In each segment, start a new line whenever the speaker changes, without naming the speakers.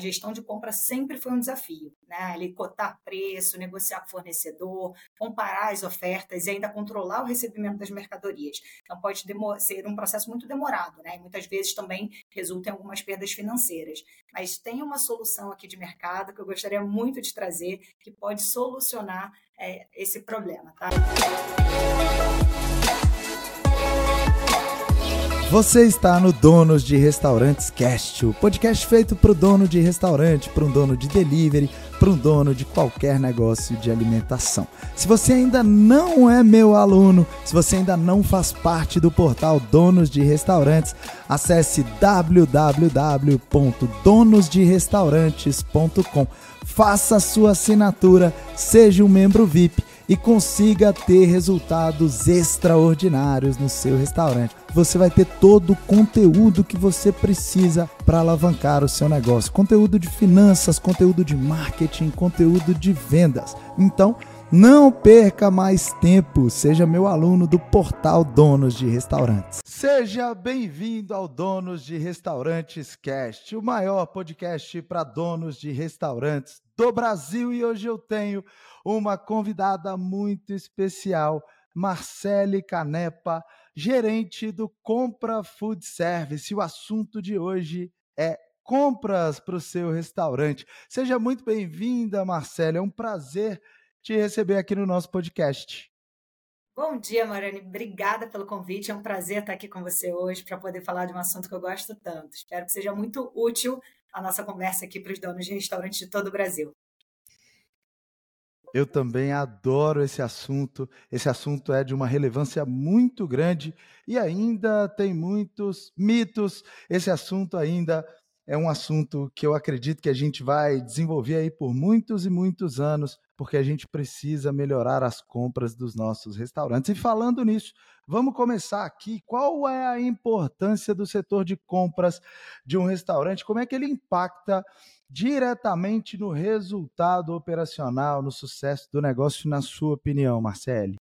gestão de compra sempre foi um desafio, né? Ali cotar preço, negociar com fornecedor, comparar as ofertas e ainda controlar o recebimento das mercadorias. Então pode ser um processo muito demorado, né? E muitas vezes também resulta em algumas perdas financeiras. Mas tem uma solução aqui de mercado que eu gostaria muito de trazer que pode solucionar é, esse problema, tá?
Você está no Donos de Restaurantes Cast, o podcast feito para o dono de restaurante, para um dono de delivery, para um dono de qualquer negócio de alimentação. Se você ainda não é meu aluno, se você ainda não faz parte do portal Donos de Restaurantes, acesse www.donosderestaurantes.com. Faça sua assinatura, seja um membro VIP e consiga ter resultados extraordinários no seu restaurante. Você vai ter todo o conteúdo que você precisa para alavancar o seu negócio: conteúdo de finanças, conteúdo de marketing, conteúdo de vendas. Então, não perca mais tempo, seja meu aluno do portal Donos de Restaurantes. Seja bem-vindo ao Donos de Restaurantes Cast, o maior podcast para donos de restaurantes do Brasil. E hoje eu tenho uma convidada muito especial, Marcele Canepa, gerente do Compra Food Service. O assunto de hoje é compras para o seu restaurante. Seja muito bem-vinda, Marcele. É um prazer te receber aqui no nosso podcast.
Bom dia, Mariane. Obrigada pelo convite. É um prazer estar aqui com você hoje para poder falar de um assunto que eu gosto tanto. Espero que seja muito útil a nossa conversa aqui para os donos de restaurantes de todo o Brasil.
Eu também adoro esse assunto. Esse assunto é de uma relevância muito grande e ainda tem muitos mitos. Esse assunto ainda é um assunto que eu acredito que a gente vai desenvolver aí por muitos e muitos anos, porque a gente precisa melhorar as compras dos nossos restaurantes. E falando nisso, vamos começar aqui. Qual é a importância do setor de compras de um restaurante? Como é que ele impacta diretamente no resultado operacional, no sucesso do negócio, na sua opinião, Marcele?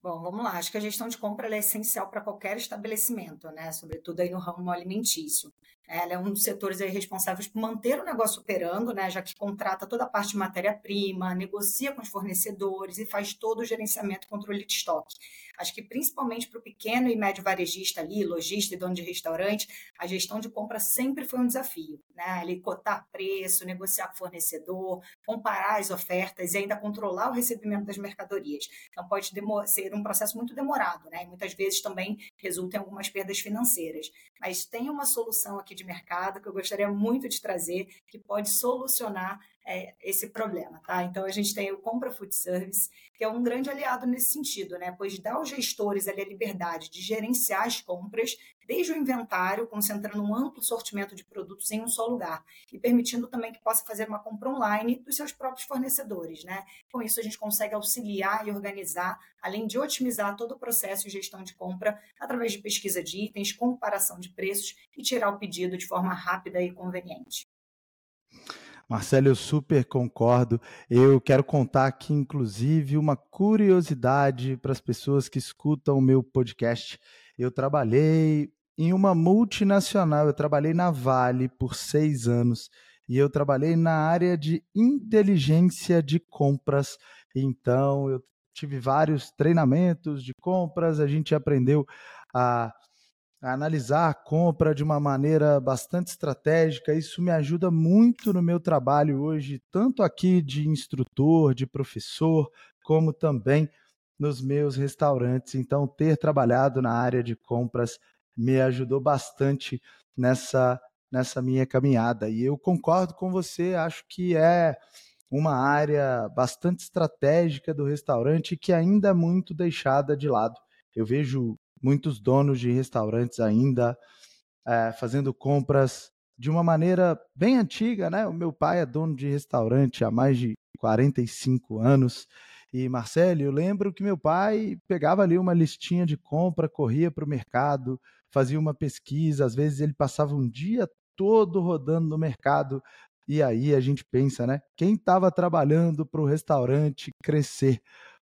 Bom, vamos lá. Acho que a gestão de compra é essencial para qualquer estabelecimento, né? Sobretudo aí no ramo alimentício. Ela é um dos setores aí responsáveis por manter o negócio operando, né, já que contrata toda a parte de matéria-prima, negocia com os fornecedores e faz todo o gerenciamento e controle de estoque. Acho que principalmente para o pequeno e médio varejista ali, lojista e dono de restaurante, a gestão de compra sempre foi um desafio. Né? Ali cotar preço, negociar com o fornecedor, comparar as ofertas e ainda controlar o recebimento das mercadorias. Então pode ser um processo muito demorado, né? E muitas vezes também resulta em algumas perdas financeiras. Mas tem uma solução aqui de mercado que eu gostaria muito de trazer, que pode solucionar é, esse problema, tá? Então a gente tem o Compra Food Service, que é um grande aliado nesse sentido, né? Pois dá aos gestores ali a liberdade de gerenciar as compras desde o inventário, concentrando um amplo sortimento de produtos em um só lugar e permitindo também que possa fazer uma compra online dos seus próprios fornecedores, né? Com isso a gente consegue auxiliar e organizar, além de otimizar todo o processo de gestão de compra através de pesquisa de itens, comparação de preços e tirar o pedido de forma rápida e conveniente.
Marcelo, eu super concordo. Eu quero contar aqui, inclusive, uma curiosidade para as pessoas que escutam o meu podcast. Eu trabalhei em uma multinacional, eu trabalhei na Vale por seis anos e eu trabalhei na área de inteligência de compras. Então, eu tive vários treinamentos de compras, a gente aprendeu a analisar a compra de uma maneira bastante estratégica. Isso me ajuda muito no meu trabalho hoje, tanto aqui de instrutor, de professor, como também nos meus restaurantes. Então, ter trabalhado na área de compras me ajudou bastante nessa nessa minha caminhada. E eu concordo com você, acho que é uma área bastante estratégica do restaurante que ainda é muito deixada de lado. Eu vejo muitos donos de restaurantes ainda é, fazendo compras de uma maneira bem antiga, né? O meu pai é dono de restaurante há mais de 45 anos. E, Marcelo, eu lembro que meu pai pegava ali uma listinha de compra, corria para o mercado, fazia uma pesquisa, às vezes ele passava um dia todo rodando no mercado. E aí a gente pensa, né? Quem estava trabalhando para o restaurante crescer?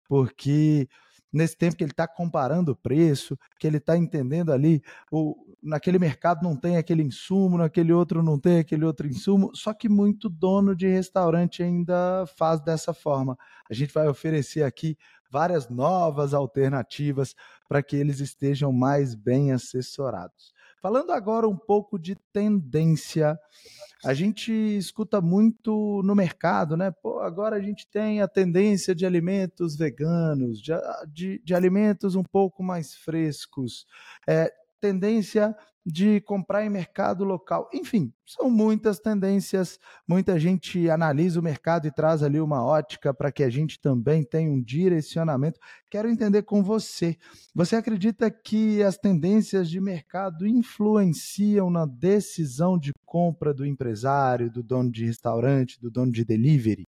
Porque nesse tempo que ele está comparando o preço, que ele está entendendo ali, o, naquele mercado não tem aquele insumo, naquele outro não tem aquele outro insumo, só que muito dono de restaurante ainda faz dessa forma. A gente vai oferecer aqui várias novas alternativas para que eles estejam mais bem assessorados. Falando agora um pouco de tendência, a gente escuta muito no mercado, né? Pô, agora a gente tem a tendência de alimentos veganos, de, de, de alimentos um pouco mais frescos, é, tendência de comprar em mercado local. Enfim, são muitas tendências. Muita gente analisa o mercado e traz ali uma ótica para que a gente também tenha um direcionamento. Quero entender com você. Você acredita que as tendências de mercado influenciam na decisão de compra do empresário, do dono de restaurante, do dono de delivery?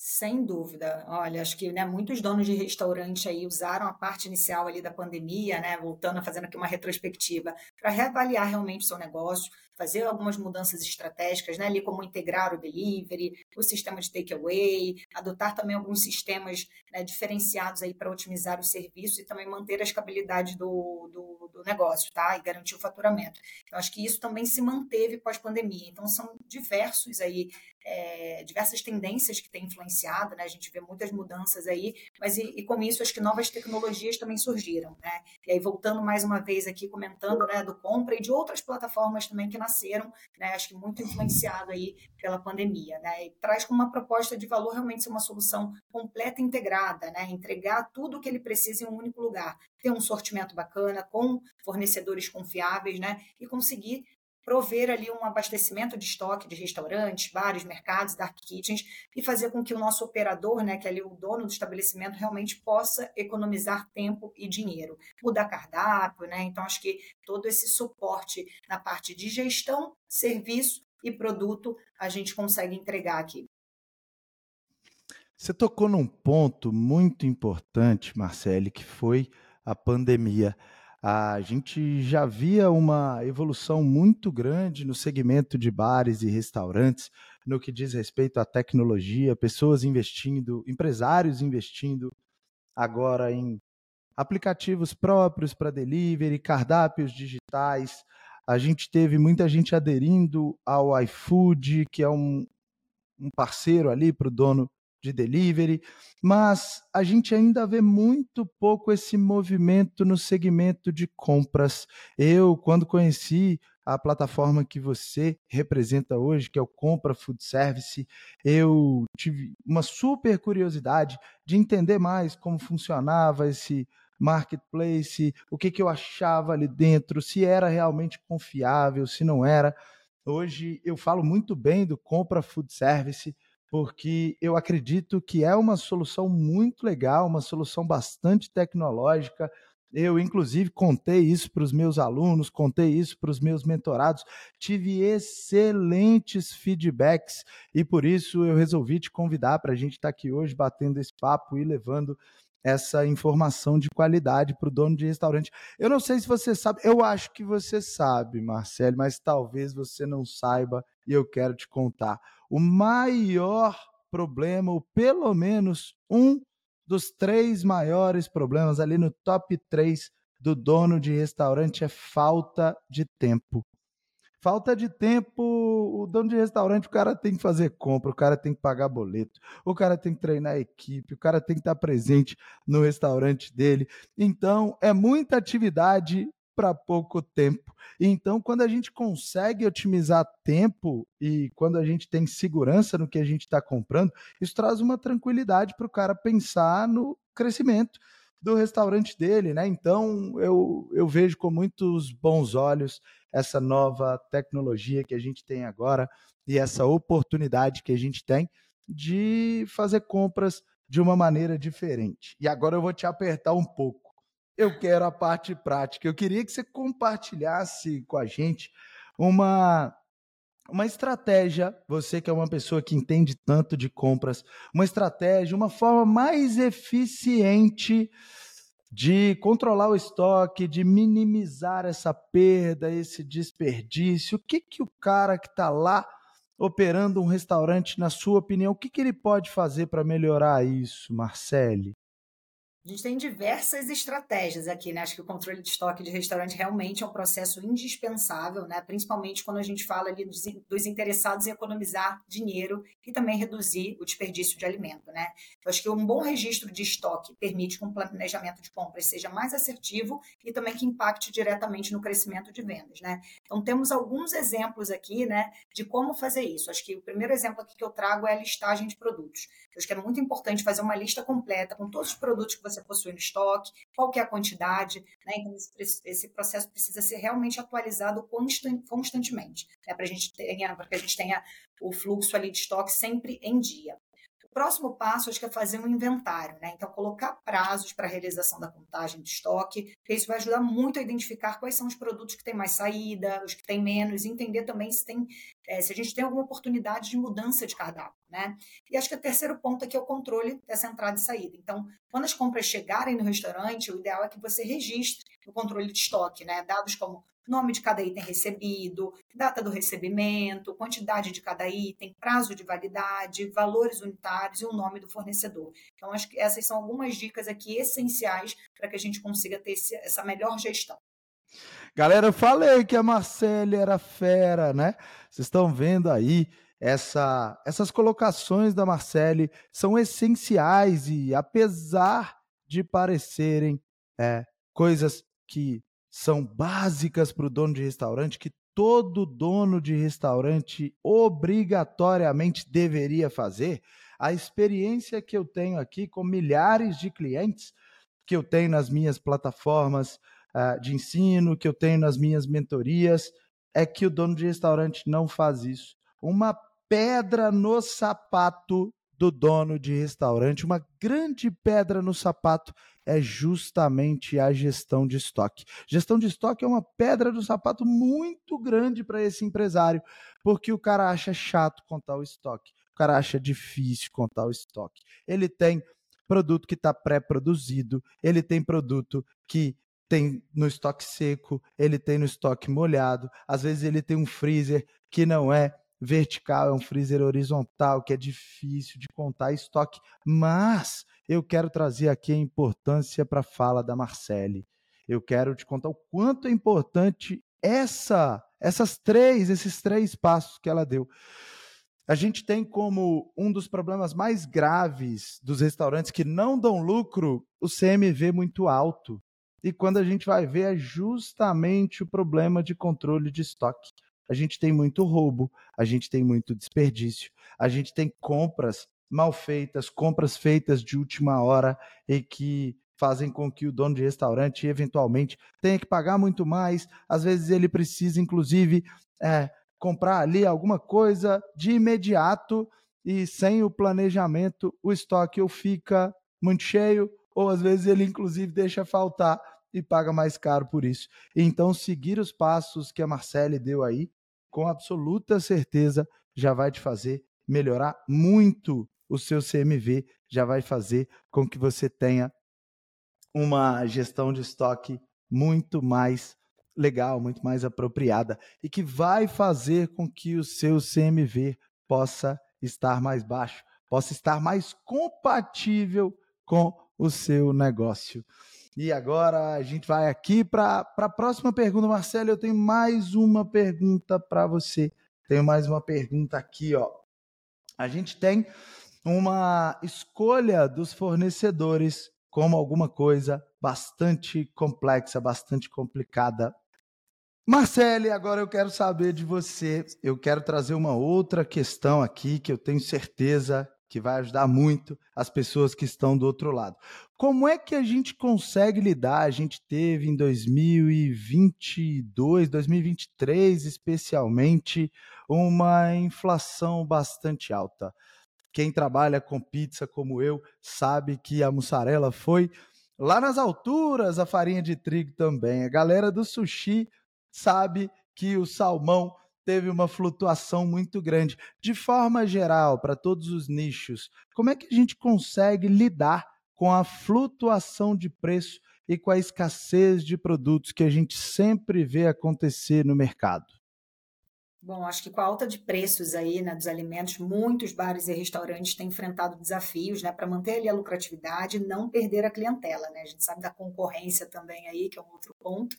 Sem dúvida. Olha, acho que né, muitos donos de restaurante aí usaram a parte inicial ali da pandemia, né, voltando, fazendo aqui uma retrospectiva, para reavaliar realmente o seu negócio, fazer algumas mudanças estratégicas, né, ali como integrar o delivery, o sistema de takeaway, adotar também alguns sistemas né, diferenciados aí para otimizar o serviço e também manter a escabilidade do, do, do, negócio, tá? E garantir o faturamento. Então, acho que isso também se manteve pós-pandemia. Então, são diversos aí, é, diversas tendências que têm influenciado, né? A gente vê muitas mudanças aí, mas e, e com isso acho que novas tecnologias também surgiram, né? E aí, voltando mais uma vez aqui, comentando né, do compra e de outras plataformas também que nasceram, né, acho que muito influenciado aí pela pandemia, né, e traz como uma proposta de valor realmente ser uma solução completa e integrada, né, entregar tudo o que ele precisa em um único lugar, ter um sortimento bacana, com fornecedores confiáveis, né, e conseguir prover ali um abastecimento de estoque de restaurantes, bares, mercados, dark kitchens e fazer com que o nosso operador, né, que é ali o dono do estabelecimento, realmente possa economizar tempo e dinheiro, mudar cardápio, né? Então acho que todo esse suporte na parte de gestão, serviço e produto a gente consegue entregar aqui.
Você tocou num ponto muito importante, Marcele, que foi a pandemia a gente já via uma evolução muito grande no segmento de bares e restaurantes, no que diz respeito à tecnologia, pessoas investindo, empresários investindo agora em aplicativos próprios para delivery, cardápios digitais. A gente teve muita gente aderindo ao iFood, que é um, um parceiro ali para o dono de delivery, mas a gente ainda vê muito pouco esse movimento no segmento de compras. Eu, quando conheci a plataforma que você representa hoje, que é o Compra Food Service, eu tive uma super curiosidade de entender mais como funcionava esse marketplace, o que, que eu achava ali dentro, se era realmente confiável, se não era. Hoje eu falo muito bem do Compra Food Service porque eu acredito que é uma solução muito legal, uma solução bastante tecnológica. Eu, inclusive, contei isso para os meus alunos, contei isso para os meus mentorados, tive excelentes feedbacks e por isso eu resolvi te convidar para a gente estar tá aqui hoje batendo esse papo e levando essa informação de qualidade para o dono de restaurante. Eu não sei se você sabe, eu acho que você sabe, Marcelo, mas talvez você não saiba e eu quero te contar. O maior problema, ou pelo menos um dos três maiores problemas ali no top 3 do dono de restaurante é falta de tempo. Falta de tempo, o dono de restaurante, o cara tem que fazer compra, o cara tem que pagar boleto, o cara tem que treinar a equipe, o cara tem que estar presente no restaurante dele. Então, é muita atividade para pouco tempo. Então, quando a gente consegue otimizar tempo e quando a gente tem segurança no que a gente está comprando, isso traz uma tranquilidade para o cara pensar no crescimento do restaurante dele, né? Então eu, eu vejo com muitos bons olhos essa nova tecnologia que a gente tem agora e essa oportunidade que a gente tem de fazer compras de uma maneira diferente. E agora eu vou te apertar um pouco. Eu quero a parte prática. Eu queria que você compartilhasse com a gente uma uma estratégia, você que é uma pessoa que entende tanto de compras, uma estratégia, uma forma mais eficiente de controlar o estoque, de minimizar essa perda, esse desperdício. O que, que o cara que está lá operando um restaurante, na sua opinião, o que, que ele pode fazer para melhorar isso, Marcele?
A gente tem diversas estratégias aqui, né? Acho que o controle de estoque de restaurante realmente é um processo indispensável, né? Principalmente quando a gente fala ali dos, dos interessados em economizar dinheiro e também reduzir o desperdício de alimento, né? Eu acho que um bom registro de estoque permite que um planejamento de compras seja mais assertivo e também que impacte diretamente no crescimento de vendas, né? Então temos alguns exemplos aqui, né, de como fazer isso. Acho que o primeiro exemplo aqui que eu trago é a listagem de produtos. Eu acho que é muito importante fazer uma lista completa com todos os produtos que você você possui no estoque, qual é a quantidade, né? Então, esse, processo precisa ser realmente atualizado constantemente, né? para que a gente tenha o fluxo ali de estoque sempre em dia. O próximo passo, acho que é fazer um inventário, né? Então, colocar prazos para a realização da contagem de estoque, isso vai ajudar muito a identificar quais são os produtos que têm mais saída, os que têm menos, e entender também se, tem, é, se a gente tem alguma oportunidade de mudança de cardápio, né? E acho que o terceiro ponto aqui é o controle dessa entrada e saída. Então, quando as compras chegarem no restaurante, o ideal é que você registre o controle de estoque, né? Dados como nome de cada item recebido, data do recebimento, quantidade de cada item, prazo de validade, valores unitários e o nome do fornecedor. Então, acho que essas são algumas dicas aqui essenciais para que a gente consiga ter esse, essa melhor gestão.
Galera, eu falei que a Marcele era fera, né? Vocês estão vendo aí essa, essas colocações da Marcele são essenciais e apesar de parecerem é, coisas que são básicas para o dono de restaurante, que todo dono de restaurante obrigatoriamente deveria fazer. A experiência que eu tenho aqui com milhares de clientes que eu tenho nas minhas plataformas uh, de ensino, que eu tenho nas minhas mentorias, é que o dono de restaurante não faz isso. Uma pedra no sapato do dono de restaurante, uma grande pedra no sapato é justamente a gestão de estoque. Gestão de estoque é uma pedra do sapato muito grande para esse empresário, porque o cara acha chato contar o estoque, o cara acha difícil contar o estoque. Ele tem produto que está pré-produzido, ele tem produto que tem no estoque seco, ele tem no estoque molhado, às vezes ele tem um freezer que não é vertical, é um freezer horizontal, que é difícil de contar estoque, mas eu quero trazer aqui a importância para a fala da Marcele. Eu quero te contar o quanto é importante essa, essas três, esses três passos que ela deu. A gente tem como um dos problemas mais graves dos restaurantes que não dão lucro o CMV muito alto. E quando a gente vai ver, é justamente o problema de controle de estoque a gente tem muito roubo, a gente tem muito desperdício, a gente tem compras mal feitas, compras feitas de última hora e que fazem com que o dono de restaurante eventualmente tenha que pagar muito mais. Às vezes ele precisa, inclusive, é, comprar ali alguma coisa de imediato e sem o planejamento o estoque ou fica muito cheio ou às vezes ele inclusive deixa faltar e paga mais caro por isso. Então seguir os passos que a Marcele deu aí com absoluta certeza já vai te fazer melhorar muito o seu CMV, já vai fazer com que você tenha uma gestão de estoque muito mais legal, muito mais apropriada e que vai fazer com que o seu CMV possa estar mais baixo, possa estar mais compatível com o seu negócio. E agora a gente vai aqui para a próxima pergunta. Marcelo, eu tenho mais uma pergunta para você. Tenho mais uma pergunta aqui, ó. A gente tem uma escolha dos fornecedores como alguma coisa bastante complexa, bastante complicada. Marcele, agora eu quero saber de você. Eu quero trazer uma outra questão aqui que eu tenho certeza que vai ajudar muito as pessoas que estão do outro lado. Como é que a gente consegue lidar? A gente teve em 2022, 2023 especialmente, uma inflação bastante alta. Quem trabalha com pizza como eu sabe que a mussarela foi lá nas alturas, a farinha de trigo também. A galera do sushi sabe que o salmão teve uma flutuação muito grande. De forma geral, para todos os nichos, como é que a gente consegue lidar com a flutuação de preço e com a escassez de produtos que a gente sempre vê acontecer no mercado?
Bom, acho que com a alta de preços aí, né, dos alimentos, muitos bares e restaurantes têm enfrentado desafios, né, para manter ali a lucratividade e não perder a clientela, né? A gente sabe da concorrência também aí, que é um outro ponto.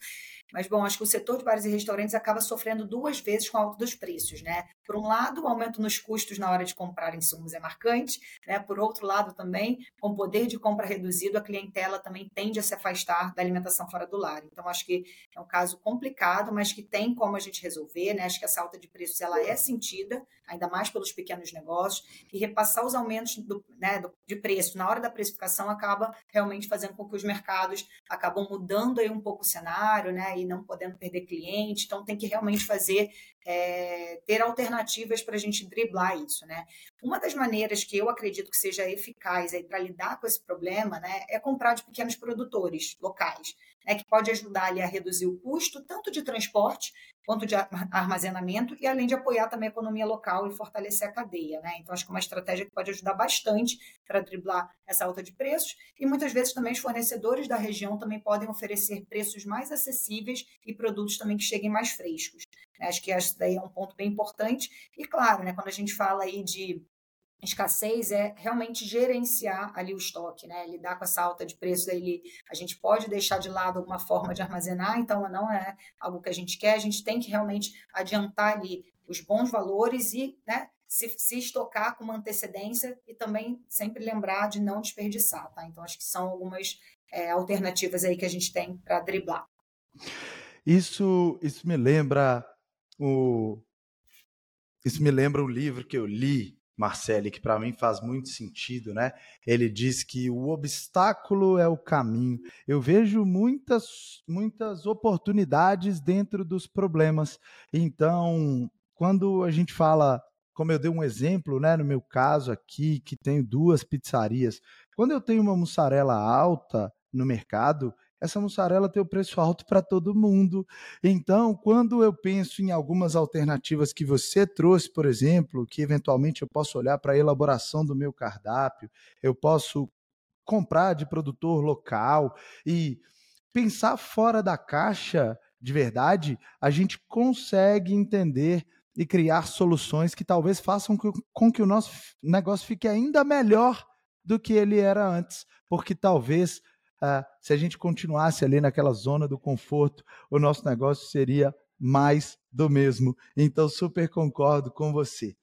Mas, bom, acho que o setor de bares e restaurantes acaba sofrendo duas vezes com a alta dos preços, né? Por um lado, o aumento nos custos na hora de comprar insumos é marcante, né? Por outro lado, também, com o poder de compra reduzido, a clientela também tende a se afastar da alimentação fora do lar. Então, acho que é um caso complicado, mas que tem como a gente resolver, né? Acho que essa alta de preços ela é sentida, ainda mais pelos pequenos negócios, e repassar os aumentos do, né, de preço na hora da precificação acaba realmente fazendo com que os mercados acabam mudando aí um pouco o cenário, né? E não podendo perder cliente. Então, tem que realmente fazer, é, ter alternativas para a gente driblar isso, né? Uma das maneiras que eu acredito que seja eficaz para lidar com esse problema, né, é comprar de pequenos produtores locais é que pode ajudar ali a reduzir o custo tanto de transporte quanto de armazenamento e além de apoiar também a economia local e fortalecer a cadeia, né? Então acho que é uma estratégia que pode ajudar bastante para driblar essa alta de preços e muitas vezes também os fornecedores da região também podem oferecer preços mais acessíveis e produtos também que cheguem mais frescos. Acho que isso daí é um ponto bem importante e claro, né, quando a gente fala aí de escassez é realmente gerenciar ali o estoque, né? Lidar com essa alta de preços aí, a gente pode deixar de lado alguma forma de armazenar, então não é algo que a gente quer, a gente tem que realmente adiantar ali os bons valores e, né, se, se estocar com uma antecedência e também sempre lembrar de não desperdiçar, tá? Então acho que são algumas é, alternativas aí que a gente tem para driblar.
Isso, isso me lembra o isso me lembra um livro que eu li Marcelli, que para mim faz muito sentido, né? Ele diz que o obstáculo é o caminho. Eu vejo muitas, muitas oportunidades dentro dos problemas. Então, quando a gente fala, como eu dei um exemplo, né, no meu caso aqui, que tenho duas pizzarias, quando eu tenho uma mussarela alta no mercado, essa mussarela tem o preço alto para todo mundo. Então, quando eu penso em algumas alternativas que você trouxe, por exemplo, que eventualmente eu posso olhar para a elaboração do meu cardápio, eu posso comprar de produtor local e pensar fora da caixa de verdade, a gente consegue entender e criar soluções que talvez façam com que o nosso negócio fique ainda melhor do que ele era antes, porque talvez ah, se a gente continuasse ali naquela zona do conforto, o nosso negócio seria mais do mesmo. Então, super concordo com você.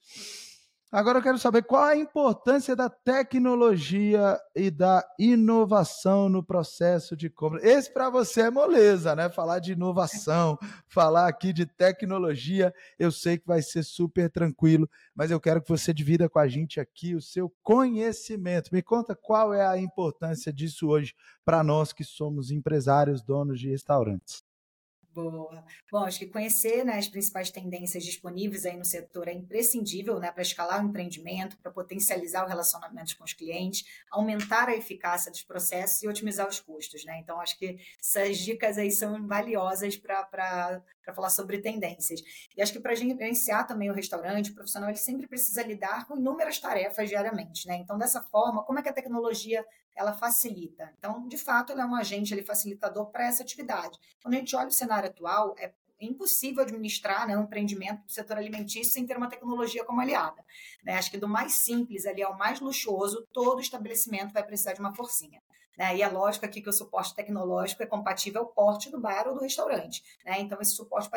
Agora eu quero saber qual a importância da tecnologia e da inovação no processo de compra. Esse para você é moleza, né? Falar de inovação, falar aqui de tecnologia, eu sei que vai ser super tranquilo, mas eu quero que você divida com a gente aqui o seu conhecimento. Me conta qual é a importância disso hoje para nós que somos empresários, donos de restaurantes.
Boa. Bom, acho que conhecer né, as principais tendências disponíveis aí no setor é imprescindível né, para escalar o empreendimento, para potencializar o relacionamento com os clientes, aumentar a eficácia dos processos e otimizar os custos. Né? Então, acho que essas dicas aí são valiosas para falar sobre tendências. E acho que para gerenciar também o restaurante, o profissional ele sempre precisa lidar com inúmeras tarefas diariamente. Né? Então, dessa forma, como é que a tecnologia ela facilita. Então, de fato, ela é um agente ele, facilitador para essa atividade. Quando a gente olha o cenário atual, é impossível administrar né, um empreendimento do setor alimentício sem ter uma tecnologia como aliada. Né? Acho que do mais simples ali ao mais luxuoso, todo estabelecimento vai precisar de uma forcinha. Né? E a lógica aqui que o suporte tecnológico é compatível ao porte do bar ou do restaurante. Né? Então, esse suporte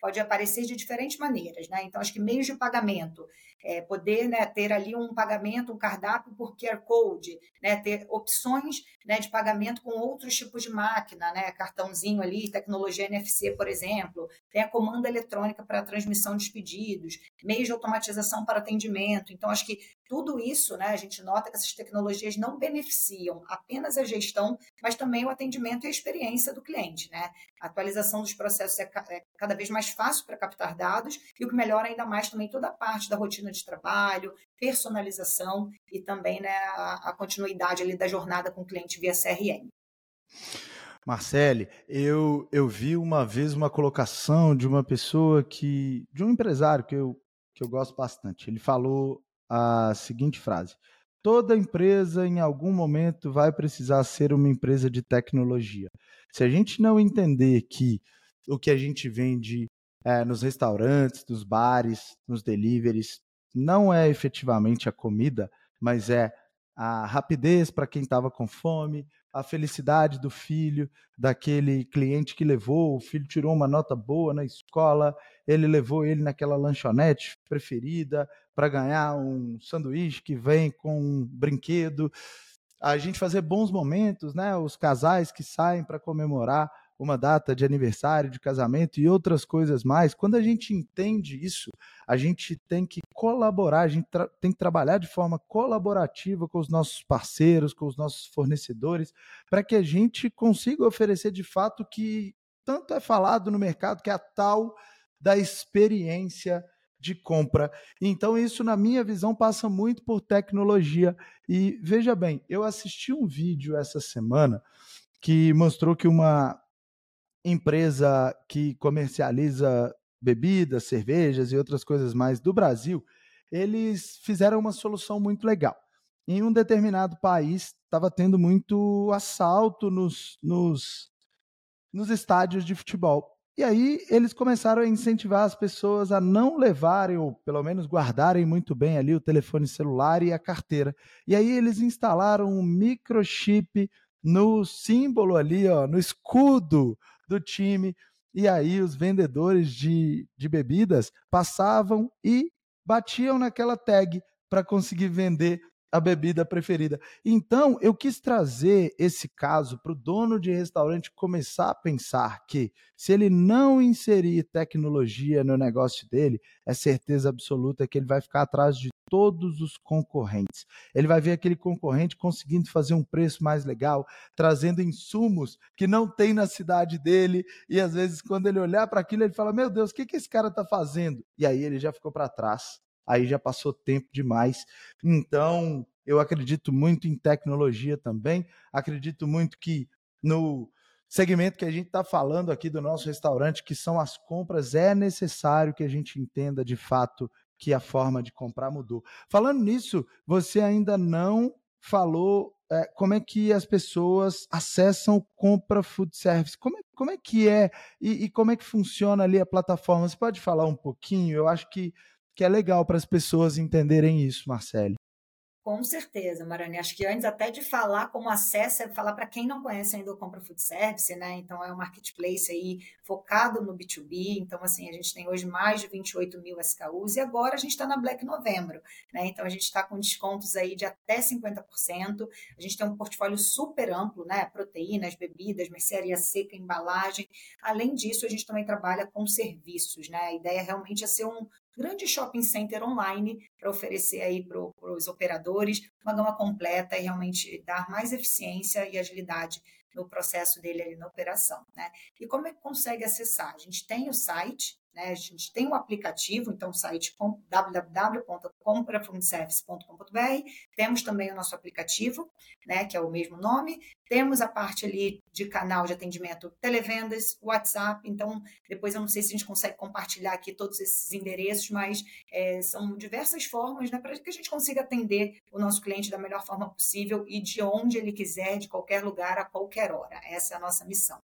pode aparecer de diferentes maneiras. Né? Então, acho que meios de pagamento, é, poder né, ter ali um pagamento, um cardápio por QR Code, né, ter opções né, de pagamento com outros tipos de máquina, né, cartãozinho ali, tecnologia NFC, por exemplo, tem a comanda eletrônica para transmissão de pedidos, meios de automatização para atendimento. Então, acho que tudo isso, né, a gente nota que essas tecnologias não beneficiam apenas a gestão, mas também o atendimento e a experiência do cliente. Né? A atualização dos processos é, é cada vez mais fácil para captar dados e o que melhora ainda mais também toda a parte da rotina de trabalho, personalização e também né, a, a continuidade ali da jornada com o cliente via CRM.
Marcele, eu, eu vi uma vez uma colocação de uma pessoa que, de um empresário que eu, que eu gosto bastante. Ele falou a seguinte frase: Toda empresa em algum momento vai precisar ser uma empresa de tecnologia. Se a gente não entender que o que a gente vende é, nos restaurantes, nos bares, nos deliveries, não é efetivamente a comida, mas é a rapidez para quem estava com fome, a felicidade do filho, daquele cliente que levou, o filho tirou uma nota boa na escola, ele levou ele naquela lanchonete preferida para ganhar um sanduíche que vem com um brinquedo. A gente fazer bons momentos, né? Os casais que saem para comemorar uma data de aniversário, de casamento e outras coisas mais. Quando a gente entende isso, a gente tem que colaborar, a gente tem que trabalhar de forma colaborativa com os nossos parceiros, com os nossos fornecedores, para que a gente consiga oferecer de fato que tanto é falado no mercado, que é a tal da experiência de compra. Então, isso, na minha visão, passa muito por tecnologia. E veja bem, eu assisti um vídeo essa semana que mostrou que uma empresa que comercializa bebidas, cervejas e outras coisas mais do Brasil, eles fizeram uma solução muito legal. Em um determinado país, estava tendo muito assalto nos, nos, nos estádios de futebol. E aí eles começaram a incentivar as pessoas a não levarem, ou pelo menos guardarem muito bem ali o telefone celular e a carteira. E aí eles instalaram um microchip no símbolo ali, ó, no escudo do time. E aí os vendedores de, de bebidas passavam e batiam naquela tag para conseguir vender a bebida preferida. Então, eu quis trazer esse caso para o dono de restaurante começar a pensar que, se ele não inserir tecnologia no negócio dele, é certeza absoluta que ele vai ficar atrás de todos os concorrentes. Ele vai ver aquele concorrente conseguindo fazer um preço mais legal, trazendo insumos que não tem na cidade dele, e às vezes, quando ele olhar para aquilo, ele fala: Meu Deus, o que, que esse cara está fazendo? E aí ele já ficou para trás aí já passou tempo demais. Então, eu acredito muito em tecnologia também, acredito muito que no segmento que a gente está falando aqui do nosso restaurante, que são as compras, é necessário que a gente entenda de fato que a forma de comprar mudou. Falando nisso, você ainda não falou é, como é que as pessoas acessam Compra Food Service. Como é, como é que é e, e, como é que funciona ali a plataforma? Você pode falar um pouquinho? Eu acho que que é legal para as pessoas entenderem isso, Marcele.
Com certeza, Marani. Acho que antes até de falar como acesso, é falar para quem não conhece ainda o Compra Food Service, né? Então é um marketplace aí focado no B2B. Então, assim, a gente tem hoje mais de 28 mil SKUs e agora a gente está na Black Novembro, né? Então a gente está com descontos aí de até 50%. A gente tem um portfólio super amplo, né? Proteínas, bebidas, mercearia seca, embalagem. Além disso, a gente também trabalha com serviços, né? A ideia realmente é ser um, grande shopping center online para oferecer aí para os operadores uma gama completa e realmente dar mais eficiência e agilidade no processo dele ali na operação, né? E como é que consegue acessar? A gente tem o site, né? A gente tem um aplicativo, então o site www.comprafundservice.com.br. Temos também o nosso aplicativo, né, que é o mesmo nome. Temos a parte ali de canal de atendimento televendas, WhatsApp. Então, depois eu não sei se a gente consegue compartilhar aqui todos esses endereços, mas é, são diversas formas né, para que a gente consiga atender o nosso cliente da melhor forma possível e de onde ele quiser, de qualquer lugar, a qualquer hora. Essa é a nossa missão.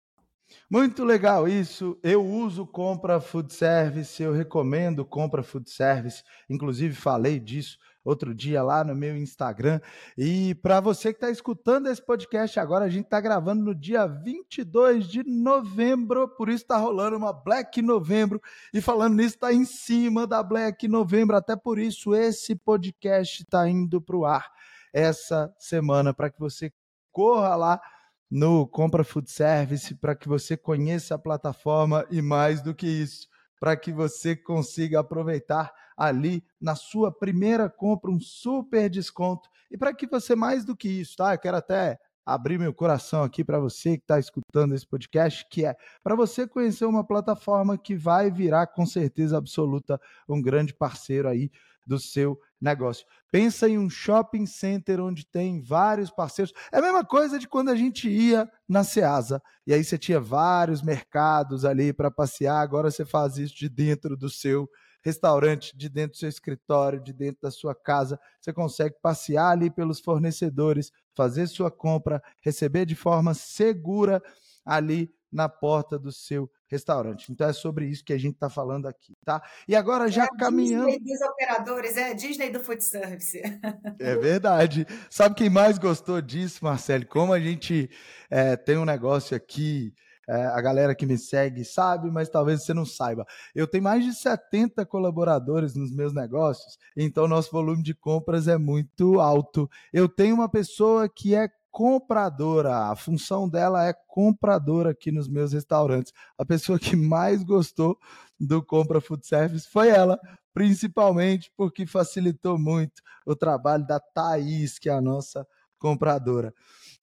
Muito legal isso. Eu uso Compra Food Service, eu recomendo Compra Food Service. Inclusive, falei disso outro dia lá no meu Instagram. E para você que está escutando esse podcast agora, a gente está gravando no dia 22 de novembro, por isso está rolando uma Black Novembro. E falando nisso, está em cima da Black Novembro, até por isso esse podcast está indo para o ar essa semana, para que você corra lá no Compra Food Service para que você conheça a plataforma e mais do que isso, para que você consiga aproveitar ali na sua primeira compra um super desconto e para que você mais do que isso, tá? Eu quero até abrir meu coração aqui para você que está escutando esse podcast, que é para você conhecer uma plataforma que vai virar com certeza absoluta um grande parceiro aí do seu negócio. Pensa em um shopping center onde tem vários parceiros. É a mesma coisa de quando a gente ia na Ceasa e aí você tinha vários mercados ali para passear. Agora você faz isso de dentro do seu restaurante, de dentro do seu escritório, de dentro da sua casa. Você consegue passear ali pelos fornecedores, fazer sua compra, receber de forma segura ali na porta do seu restaurante. Então é sobre isso que a gente está falando aqui, tá? E agora já
é
caminhando.
Disney dos operadores, é Disney do food service.
É verdade. Sabe quem mais gostou disso, Marcelo? Como a gente é, tem um negócio aqui. É, a galera que me segue sabe, mas talvez você não saiba. Eu tenho mais de 70 colaboradores nos meus negócios, então nosso volume de compras é muito alto. Eu tenho uma pessoa que é compradora. A função dela é compradora aqui nos meus restaurantes. A pessoa que mais gostou do Compra Food Service foi ela, principalmente porque facilitou muito o trabalho da Thaís, que é a nossa compradora.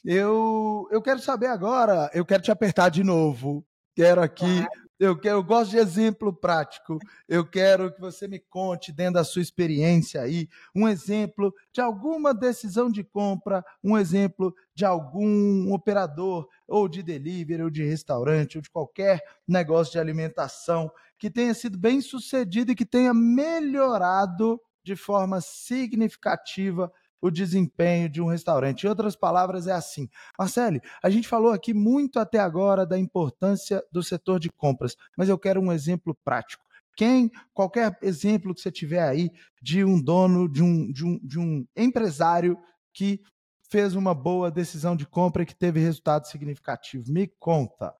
Eu, eu quero saber agora, eu quero te apertar de novo. Quero aqui claro. Eu, quero, eu gosto de exemplo prático. Eu quero que você me conte, dentro da sua experiência aí, um exemplo de alguma decisão de compra, um exemplo de algum operador, ou de delivery, ou de restaurante, ou de qualquer negócio de alimentação que tenha sido bem sucedido e que tenha melhorado de forma significativa o desempenho de um restaurante. Em outras palavras, é assim. Marcele, a gente falou aqui muito até agora da importância do setor de compras, mas eu quero um exemplo prático. Quem, qualquer exemplo que você tiver aí de um dono, de um, de um, de um empresário que fez uma boa decisão de compra e que teve resultado significativo. Me conta.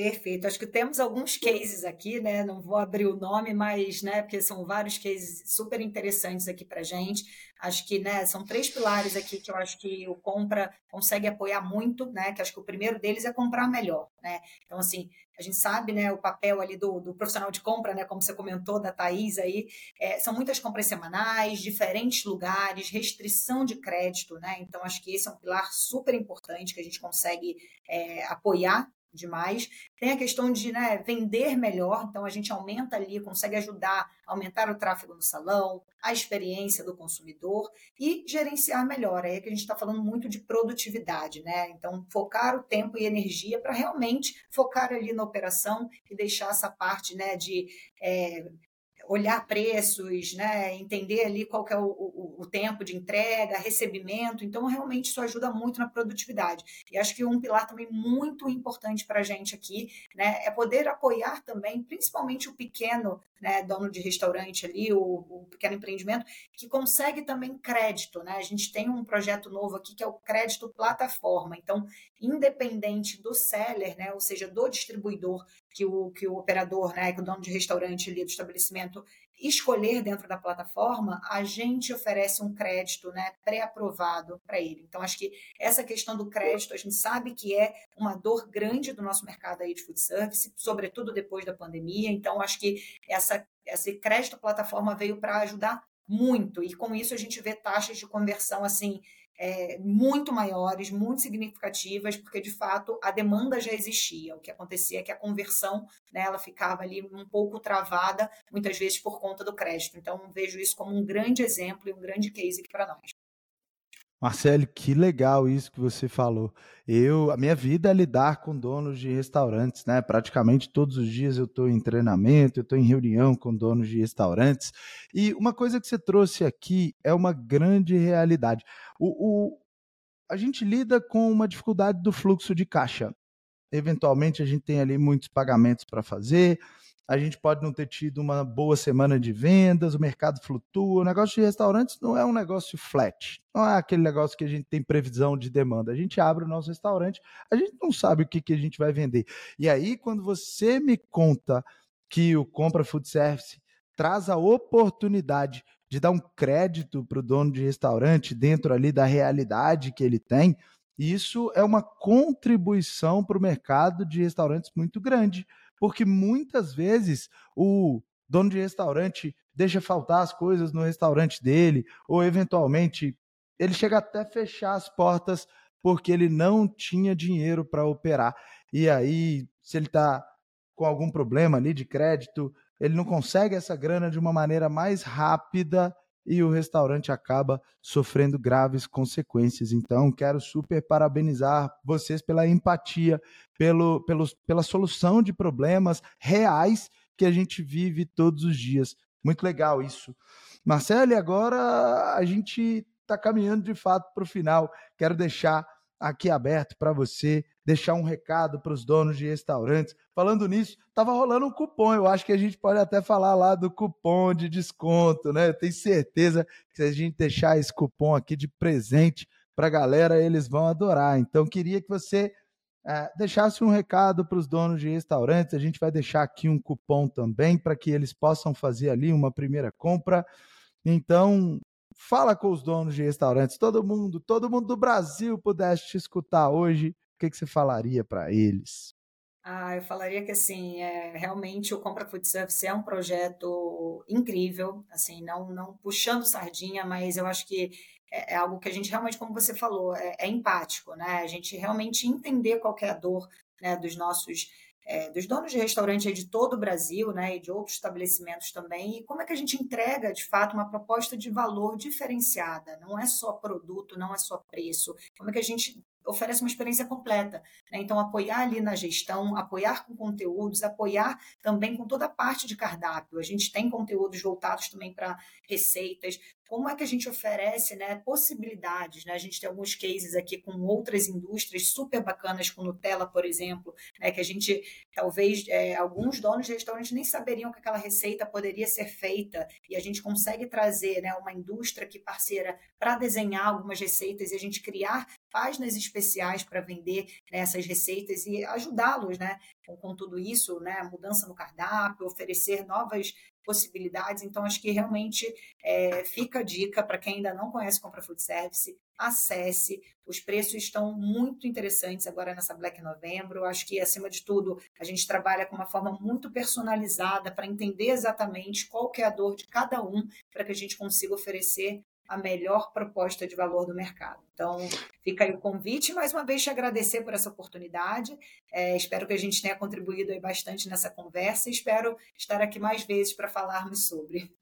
Perfeito. Acho que temos alguns cases aqui, né? Não vou abrir o nome, mas, né? Porque são vários cases super interessantes aqui para gente. Acho que, né? São três pilares aqui que eu acho que o compra consegue apoiar muito, né? Que acho que o primeiro deles é comprar melhor, né? Então, assim, a gente sabe, né? O papel ali do, do profissional de compra, né? Como você comentou da Thaís aí, é, são muitas compras semanais, diferentes lugares, restrição de crédito, né? Então, acho que esse é um pilar super importante que a gente consegue é, apoiar demais. Tem a questão de né, vender melhor, então a gente aumenta ali, consegue ajudar a aumentar o tráfego no salão, a experiência do consumidor e gerenciar melhor. Aí é que a gente está falando muito de produtividade, né? Então, focar o tempo e energia para realmente focar ali na operação e deixar essa parte né, de é, olhar preços, né, entender ali qual que é o, o, o, tempo de entrega, recebimento. Então, realmente isso ajuda muito na produtividade. E acho que um pilar também muito importante para a gente aqui né, é poder apoiar também, principalmente o pequeno né, dono de restaurante ali, o, o, pequeno empreendimento, que consegue também crédito. Né? A gente tem um projeto novo aqui que é o crédito plataforma. Então, independente do seller, né, ou seja, do distribuidor que o, que o operador, né, que o dono de restaurante ali do estabelecimento escolher dentro da plataforma, a gente oferece um crédito né, pré-aprovado para ele. Então, acho que essa questão do crédito, a gente sabe que é uma dor grande do nosso mercado aí de food service, sobretudo depois da pandemia. Então, acho que essa, esse crédito plataforma veio para ajudar muito, e com isso a gente vê taxas de conversão assim é, muito maiores, muito significativas, porque de fato a demanda já existia. O que acontecia é que a conversão né, ela ficava ali um pouco travada, muitas vezes por conta do crédito. Então vejo isso como um grande exemplo e um grande case aqui para nós.
Marcelo, que legal isso que você falou. Eu, a minha vida é lidar com donos de restaurantes, né? Praticamente todos os dias eu estou em treinamento, eu estou em reunião com donos de restaurantes. E uma coisa que você trouxe aqui é uma grande realidade. O, o, a gente lida com uma dificuldade do fluxo de caixa. Eventualmente a gente tem ali muitos pagamentos para fazer, a gente pode não ter tido uma boa semana de vendas, o mercado flutua. O negócio de restaurantes não é um negócio flat, não é aquele negócio que a gente tem previsão de demanda. A gente abre o nosso restaurante, a gente não sabe o que, que a gente vai vender. E aí, quando você me conta que o Compra Food Service traz a oportunidade de dar um crédito para o dono de restaurante dentro ali da realidade que ele tem, isso é uma contribuição para o mercado de restaurantes muito grande porque muitas vezes o dono de restaurante deixa faltar as coisas no restaurante dele, ou eventualmente ele chega até fechar as portas porque ele não tinha dinheiro para operar. E aí, se ele está com algum problema ali de crédito, ele não consegue essa grana de uma maneira mais rápida e o restaurante acaba sofrendo graves consequências. Então, quero super parabenizar vocês pela empatia, pelo, pelo, pela solução de problemas reais que a gente vive todos os dias. Muito legal isso. Marcelo, agora a gente está caminhando de fato para o final. Quero deixar aqui aberto para você deixar um recado para os donos de restaurantes. Falando nisso, estava rolando um cupom. Eu acho que a gente pode até falar lá do cupom de desconto, né? Eu tenho certeza que se a gente deixar esse cupom aqui de presente para a galera, eles vão adorar. Então, queria que você é, deixasse um recado para os donos de restaurantes. A gente vai deixar aqui um cupom também para que eles possam fazer ali uma primeira compra. Então, fala com os donos de restaurantes, todo mundo, todo mundo do Brasil pudesse te escutar hoje, o que, que você falaria para eles?
Ah, eu falaria que assim, é, realmente o Compra Food Service é um projeto incrível, assim, não, não puxando sardinha, mas eu acho que é, é algo que a gente realmente, como você falou, é, é, empático, né? A gente realmente entender qual é a dor né, dos nossos é, dos donos de restaurante de todo o Brasil, né, e de outros estabelecimentos também, e como é que a gente entrega, de fato, uma proposta de valor diferenciada, não é só produto, não é só preço, como é que a gente oferece uma experiência completa. Né? Então, apoiar ali na gestão, apoiar com conteúdos, apoiar também com toda a parte de cardápio. A gente tem conteúdos voltados também para receitas. Como é que a gente oferece né, possibilidades? Né? A gente tem alguns cases aqui com outras indústrias super bacanas, com Nutella, por exemplo, né, que a gente, talvez, é, alguns donos de restaurantes nem saberiam que aquela receita poderia ser feita, e a gente consegue trazer né, uma indústria que parceira para desenhar algumas receitas e a gente criar páginas especiais para vender né, essas receitas e ajudá-los né, com, com, tudo isso, né, mudança no cardápio, oferecer novas possibilidades. Então, acho que realmente é, fica a dica para quem ainda não conhece Compra Food Service, acesse. Os preços estão muito interessantes agora nessa Black Novembro. Acho que, acima de tudo, a gente trabalha com uma forma muito personalizada para entender exatamente qual é a dor de cada um, para que a gente consiga oferecer a melhor proposta de valor do mercado. Então, fica aí o convite, mais uma vez te agradecer por essa oportunidade. É, espero que a gente tenha contribuído aí bastante nessa conversa e espero estar aqui mais vezes para falarmos sobre.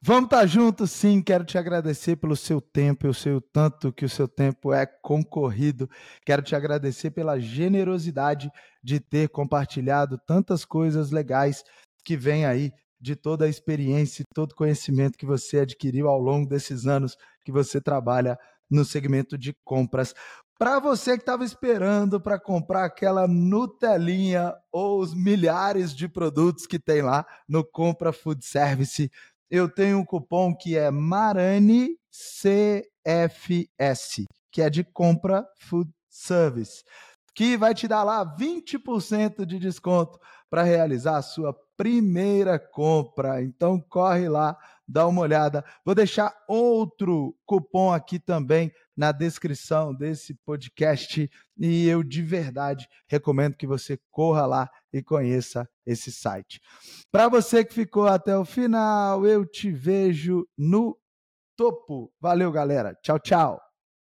Vamos estar tá juntos, sim. Quero te agradecer pelo seu tempo. Eu sei o tanto que o seu tempo é concorrido. Quero te agradecer pela generosidade de ter compartilhado tantas coisas legais que vem aí de toda a experiência e todo conhecimento que você adquiriu ao longo desses anos que você trabalha no segmento de compras. Para você que estava esperando para comprar aquela Nutelinha ou os milhares de produtos que tem lá no Compra Food Service, eu tenho um cupom que é Marani CFS, que é de Compra Food Service, que vai te dar lá 20% de desconto para realizar a sua primeira compra. Então corre lá, dá uma olhada. Vou deixar outro cupom aqui também na descrição desse podcast e eu de verdade recomendo que você corra lá e conheça esse site. Para você que ficou até o final, eu te vejo no topo. Valeu, galera. Tchau, tchau.